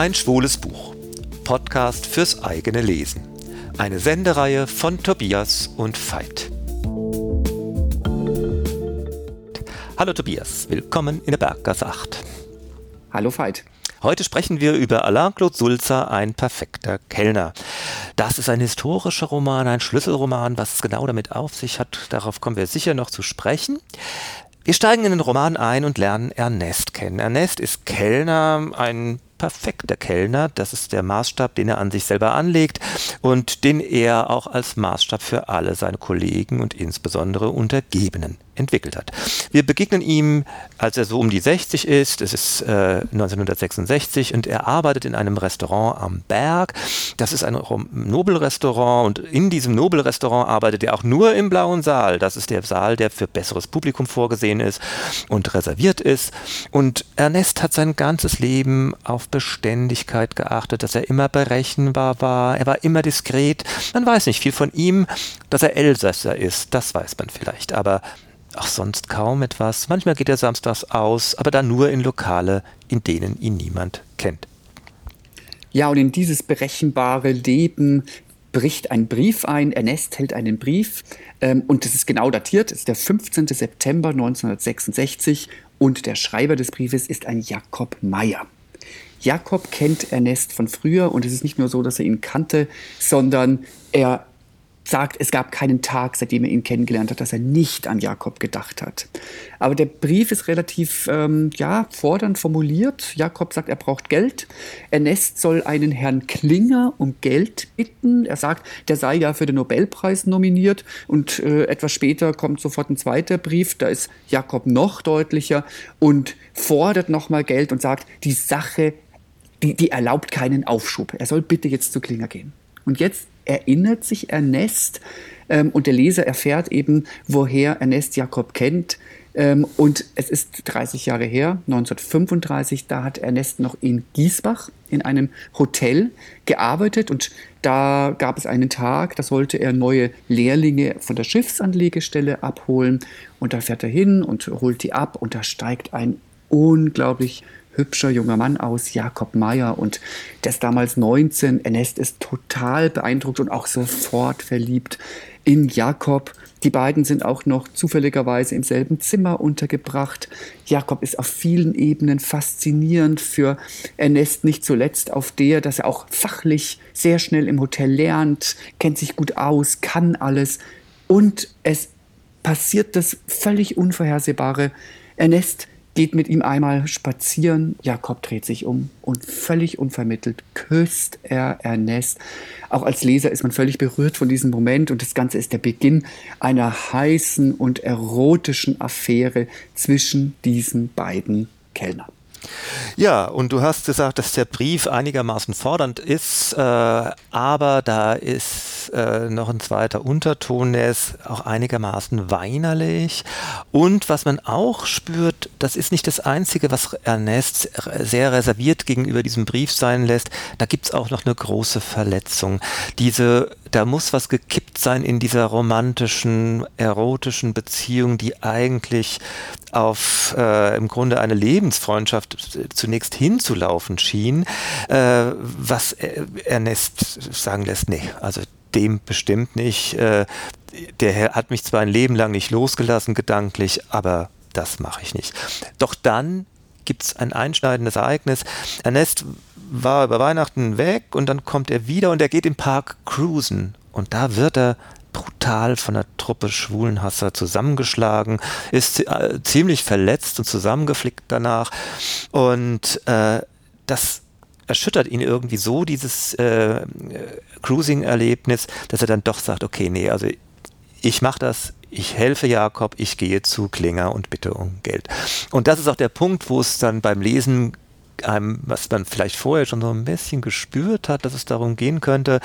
Mein schwules Buch. Podcast fürs eigene Lesen. Eine Sendereihe von Tobias und Veit. Hallo Tobias, willkommen in der Berggasse 8. Hallo Veit. Heute sprechen wir über Alain-Claude Sulzer, ein perfekter Kellner. Das ist ein historischer Roman, ein Schlüsselroman. Was es genau damit auf sich hat, darauf kommen wir sicher noch zu sprechen. Wir steigen in den Roman ein und lernen Ernest kennen. Ernest ist Kellner, ein perfekter Kellner. Das ist der Maßstab, den er an sich selber anlegt und den er auch als Maßstab für alle seine Kollegen und insbesondere Untergebenen entwickelt hat. Wir begegnen ihm, als er so um die 60 ist, es ist äh, 1966 und er arbeitet in einem Restaurant am Berg. Das ist ein Nobelrestaurant und in diesem Nobelrestaurant arbeitet er auch nur im blauen Saal. Das ist der Saal, der für besseres Publikum vorgesehen ist und reserviert ist. Und Ernest hat sein ganzes Leben auf Beständigkeit geachtet, dass er immer berechenbar war, er war immer diskret. Man weiß nicht viel von ihm, dass er Elsässer ist, das weiß man vielleicht, aber auch sonst kaum etwas. Manchmal geht er samstags aus, aber dann nur in Lokale, in denen ihn niemand kennt. Ja, und in dieses berechenbare Leben bricht ein Brief ein. Ernest hält einen Brief ähm, und das ist genau datiert. Es ist der 15. September 1966 und der Schreiber des Briefes ist ein Jakob Meyer. Jakob kennt Ernest von früher und es ist nicht nur so, dass er ihn kannte, sondern er sagt, es gab keinen Tag, seitdem er ihn kennengelernt hat, dass er nicht an Jakob gedacht hat. Aber der Brief ist relativ ähm, ja, fordernd formuliert. Jakob sagt, er braucht Geld. Ernest soll einen Herrn Klinger um Geld bitten. Er sagt, der sei ja für den Nobelpreis nominiert. Und äh, etwas später kommt sofort ein zweiter Brief. Da ist Jakob noch deutlicher und fordert nochmal Geld und sagt, die Sache die, die erlaubt keinen Aufschub. Er soll bitte jetzt zu Klinger gehen. Und jetzt erinnert sich Ernest ähm, und der Leser erfährt eben, woher Ernest Jakob kennt. Ähm, und es ist 30 Jahre her, 1935, da hat Ernest noch in Giesbach in einem Hotel gearbeitet. Und da gab es einen Tag, da sollte er neue Lehrlinge von der Schiffsanlegestelle abholen. Und da fährt er hin und holt die ab. Und da steigt ein unglaublich hübscher junger Mann aus, Jakob Meyer. Und der ist damals 19. Ernest ist total beeindruckt und auch sofort verliebt in Jakob. Die beiden sind auch noch zufälligerweise im selben Zimmer untergebracht. Jakob ist auf vielen Ebenen faszinierend für Ernest, nicht zuletzt auf der, dass er auch fachlich sehr schnell im Hotel lernt, kennt sich gut aus, kann alles. Und es passiert das völlig Unvorhersehbare. Ernest geht mit ihm einmal spazieren. Jakob dreht sich um und völlig unvermittelt küsst er Ernest. Auch als Leser ist man völlig berührt von diesem Moment und das Ganze ist der Beginn einer heißen und erotischen Affäre zwischen diesen beiden Kellnern. Ja, und du hast gesagt, dass der Brief einigermaßen fordernd ist, äh, aber da ist äh, noch ein zweiter Unterton, der ist auch einigermaßen weinerlich. Und was man auch spürt, das ist nicht das Einzige, was Ernest sehr reserviert gegenüber diesem Brief sein lässt. Da gibt es auch noch eine große Verletzung. Diese, da muss was gekippt sein in dieser romantischen, erotischen Beziehung, die eigentlich auf äh, im Grunde eine Lebensfreundschaft zunächst hinzulaufen schien, äh, was Ernest sagen lässt, nee, also dem bestimmt nicht. Äh, der hat mich zwar ein Leben lang nicht losgelassen gedanklich, aber das mache ich nicht. Doch dann gibt es ein einschneidendes Ereignis. Ernest war über Weihnachten weg und dann kommt er wieder und er geht im Park cruisen. Und da wird er brutal von der Truppe Schwulenhasser zusammengeschlagen, ist äh, ziemlich verletzt und zusammengeflickt danach. Und äh, das erschüttert ihn irgendwie so, dieses äh, Cruising-Erlebnis, dass er dann doch sagt, okay, nee, also ich mache das, ich helfe Jakob, ich gehe zu Klinger und bitte um Geld. Und das ist auch der Punkt, wo es dann beim Lesen einem, was man vielleicht vorher schon so ein bisschen gespürt hat, dass es darum gehen könnte,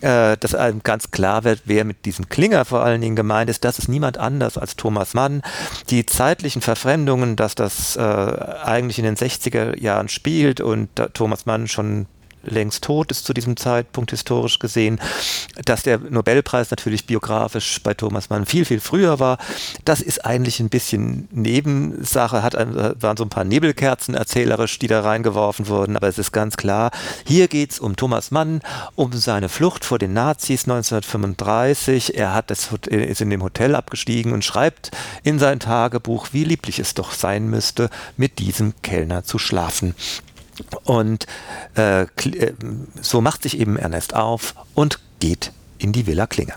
äh, dass einem ganz klar wird, wer mit diesem Klinger vor allen Dingen gemeint ist, das ist niemand anders als Thomas Mann. Die zeitlichen Verfremdungen, dass das äh, eigentlich in den 60er Jahren spielt und Thomas Mann schon längst tot ist zu diesem Zeitpunkt historisch gesehen, dass der Nobelpreis natürlich biografisch bei Thomas Mann viel, viel früher war. Das ist eigentlich ein bisschen Nebensache, hat, waren so ein paar Nebelkerzen erzählerisch, die da reingeworfen wurden, aber es ist ganz klar, hier geht es um Thomas Mann, um seine Flucht vor den Nazis 1935. Er hat das, ist in dem Hotel abgestiegen und schreibt in sein Tagebuch, wie lieblich es doch sein müsste, mit diesem Kellner zu schlafen. Und äh, äh, so macht sich eben Ernest auf und geht in die Villa Klinge.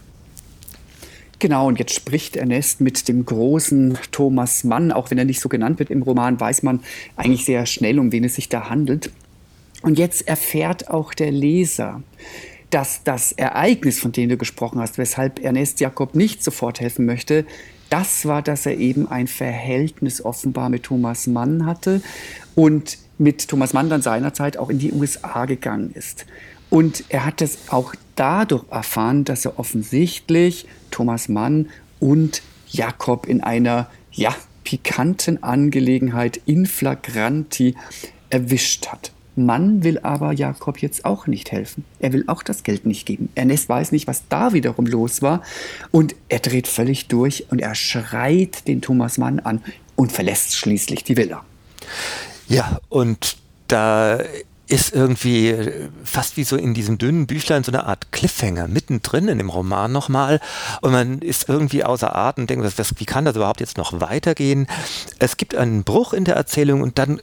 Genau, und jetzt spricht Ernest mit dem großen Thomas Mann. Auch wenn er nicht so genannt wird im Roman, weiß man eigentlich sehr schnell, um wen es sich da handelt. Und jetzt erfährt auch der Leser, dass das Ereignis, von dem du gesprochen hast, weshalb Ernest Jakob nicht sofort helfen möchte, das war, dass er eben ein Verhältnis offenbar mit Thomas Mann hatte und mit Thomas Mann dann seinerzeit auch in die USA gegangen ist. Und er hat es auch dadurch erfahren, dass er offensichtlich Thomas Mann und Jakob in einer, ja, pikanten Angelegenheit in flagranti erwischt hat. Mann will aber Jakob jetzt auch nicht helfen. Er will auch das Geld nicht geben. Ernest weiß nicht, was da wiederum los war. Und er dreht völlig durch und er schreit den Thomas Mann an und verlässt schließlich die Villa. Ja, und da ist irgendwie fast wie so in diesem dünnen Büchlein so eine Art Cliffhanger mittendrin in dem Roman nochmal. Und man ist irgendwie außer Atem und denkt, was, was, wie kann das überhaupt jetzt noch weitergehen? Es gibt einen Bruch in der Erzählung und dann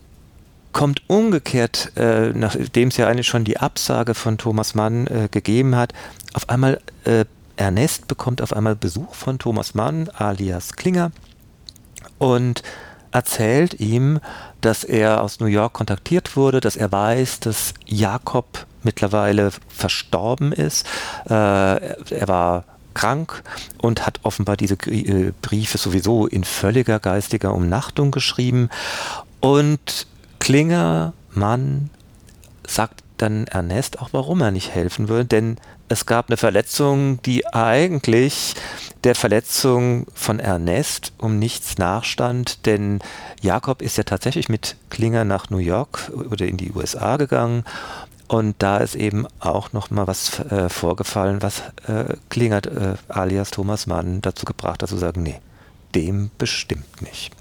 kommt umgekehrt, äh, nachdem es ja eigentlich schon die Absage von Thomas Mann äh, gegeben hat, auf einmal äh, Ernest bekommt auf einmal Besuch von Thomas Mann alias Klinger. Und erzählt ihm, dass er aus New York kontaktiert wurde, dass er weiß, dass Jakob mittlerweile verstorben ist. Äh, er war krank und hat offenbar diese äh, Briefe sowieso in völliger geistiger Umnachtung geschrieben. Und Klinger, Mann, sagt dann Ernest auch, warum er nicht helfen würde, denn es gab eine Verletzung, die eigentlich der Verletzung von Ernest um nichts nachstand, denn Jakob ist ja tatsächlich mit Klinger nach New York oder in die USA gegangen und da ist eben auch noch mal was äh, vorgefallen, was äh, Klinger äh, alias Thomas Mann dazu gebracht hat zu sagen, nee, dem bestimmt nicht.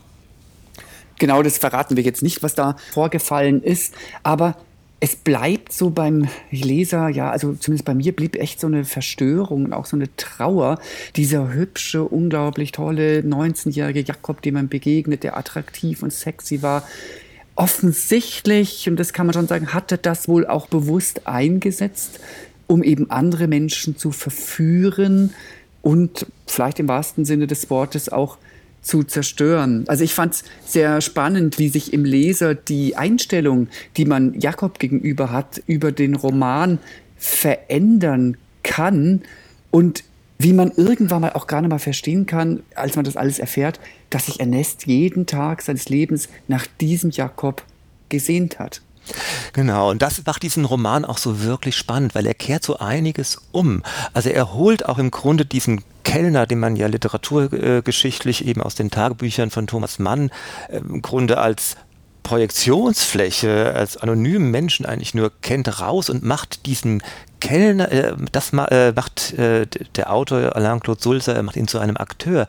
Genau, das verraten wir jetzt nicht, was da vorgefallen ist, aber es bleibt so beim Leser, ja, also zumindest bei mir blieb echt so eine Verstörung und auch so eine Trauer. Dieser hübsche, unglaublich tolle 19-jährige Jakob, dem man begegnet, der attraktiv und sexy war. Offensichtlich, und das kann man schon sagen, hatte das wohl auch bewusst eingesetzt, um eben andere Menschen zu verführen und vielleicht im wahrsten Sinne des Wortes auch zu zerstören. Also ich fand es sehr spannend, wie sich im Leser die Einstellung, die man Jakob gegenüber hat, über den Roman verändern kann und wie man irgendwann mal auch gerade mal verstehen kann, als man das alles erfährt, dass sich Ernest jeden Tag seines Lebens nach diesem Jakob gesehnt hat. Genau, und das macht diesen Roman auch so wirklich spannend, weil er kehrt so einiges um. Also er holt auch im Grunde diesen Kellner, den man ja literaturgeschichtlich eben aus den Tagebüchern von Thomas Mann äh, im Grunde als Projektionsfläche, als anonymen Menschen eigentlich nur kennt, raus und macht diesen Kellner, äh, das äh, macht äh, der Autor Alain-Claude Sulzer, er macht ihn zu einem Akteur.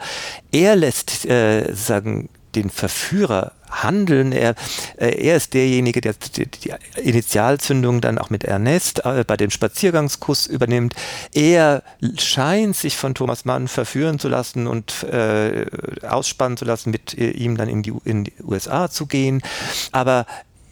Er lässt sagen den Verführer handeln. Er, äh, er ist derjenige, der die, Initialzündung dann auch mit Ernest äh, bei dem Spaziergangskuss übernimmt. Er scheint sich von Thomas Mann verführen zu lassen und äh, ausspannen zu lassen, mit äh, ihm dann in die, in die USA zu gehen. Aber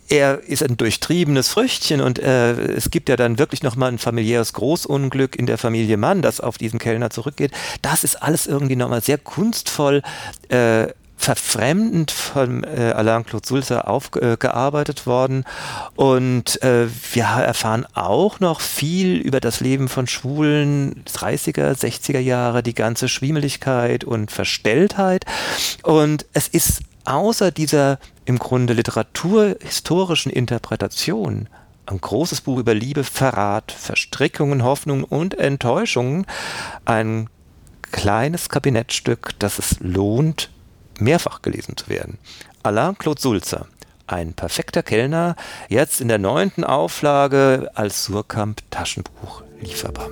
er ist ein durchtriebenes Früchtchen und äh, es gibt ja dann wirklich nochmal ein familiäres Großunglück in der Familie Mann, das auf diesen Kellner zurückgeht. Das ist alles irgendwie nochmal sehr kunstvoll äh, verfremdend von äh, Alain-Claude Sulzer aufgearbeitet äh, worden. Und äh, wir erfahren auch noch viel über das Leben von Schwulen 30er, 60er Jahre, die ganze Schwiemeligkeit und Verstelltheit. Und es ist außer dieser im Grunde literaturhistorischen Interpretation ein großes Buch über Liebe, Verrat, Verstrickungen, Hoffnungen und Enttäuschungen, ein kleines Kabinettstück, das es lohnt, mehrfach gelesen zu werden. Alain Claude Sulzer, Ein perfekter Kellner, jetzt in der neunten Auflage als Surkamp Taschenbuch lieferbar.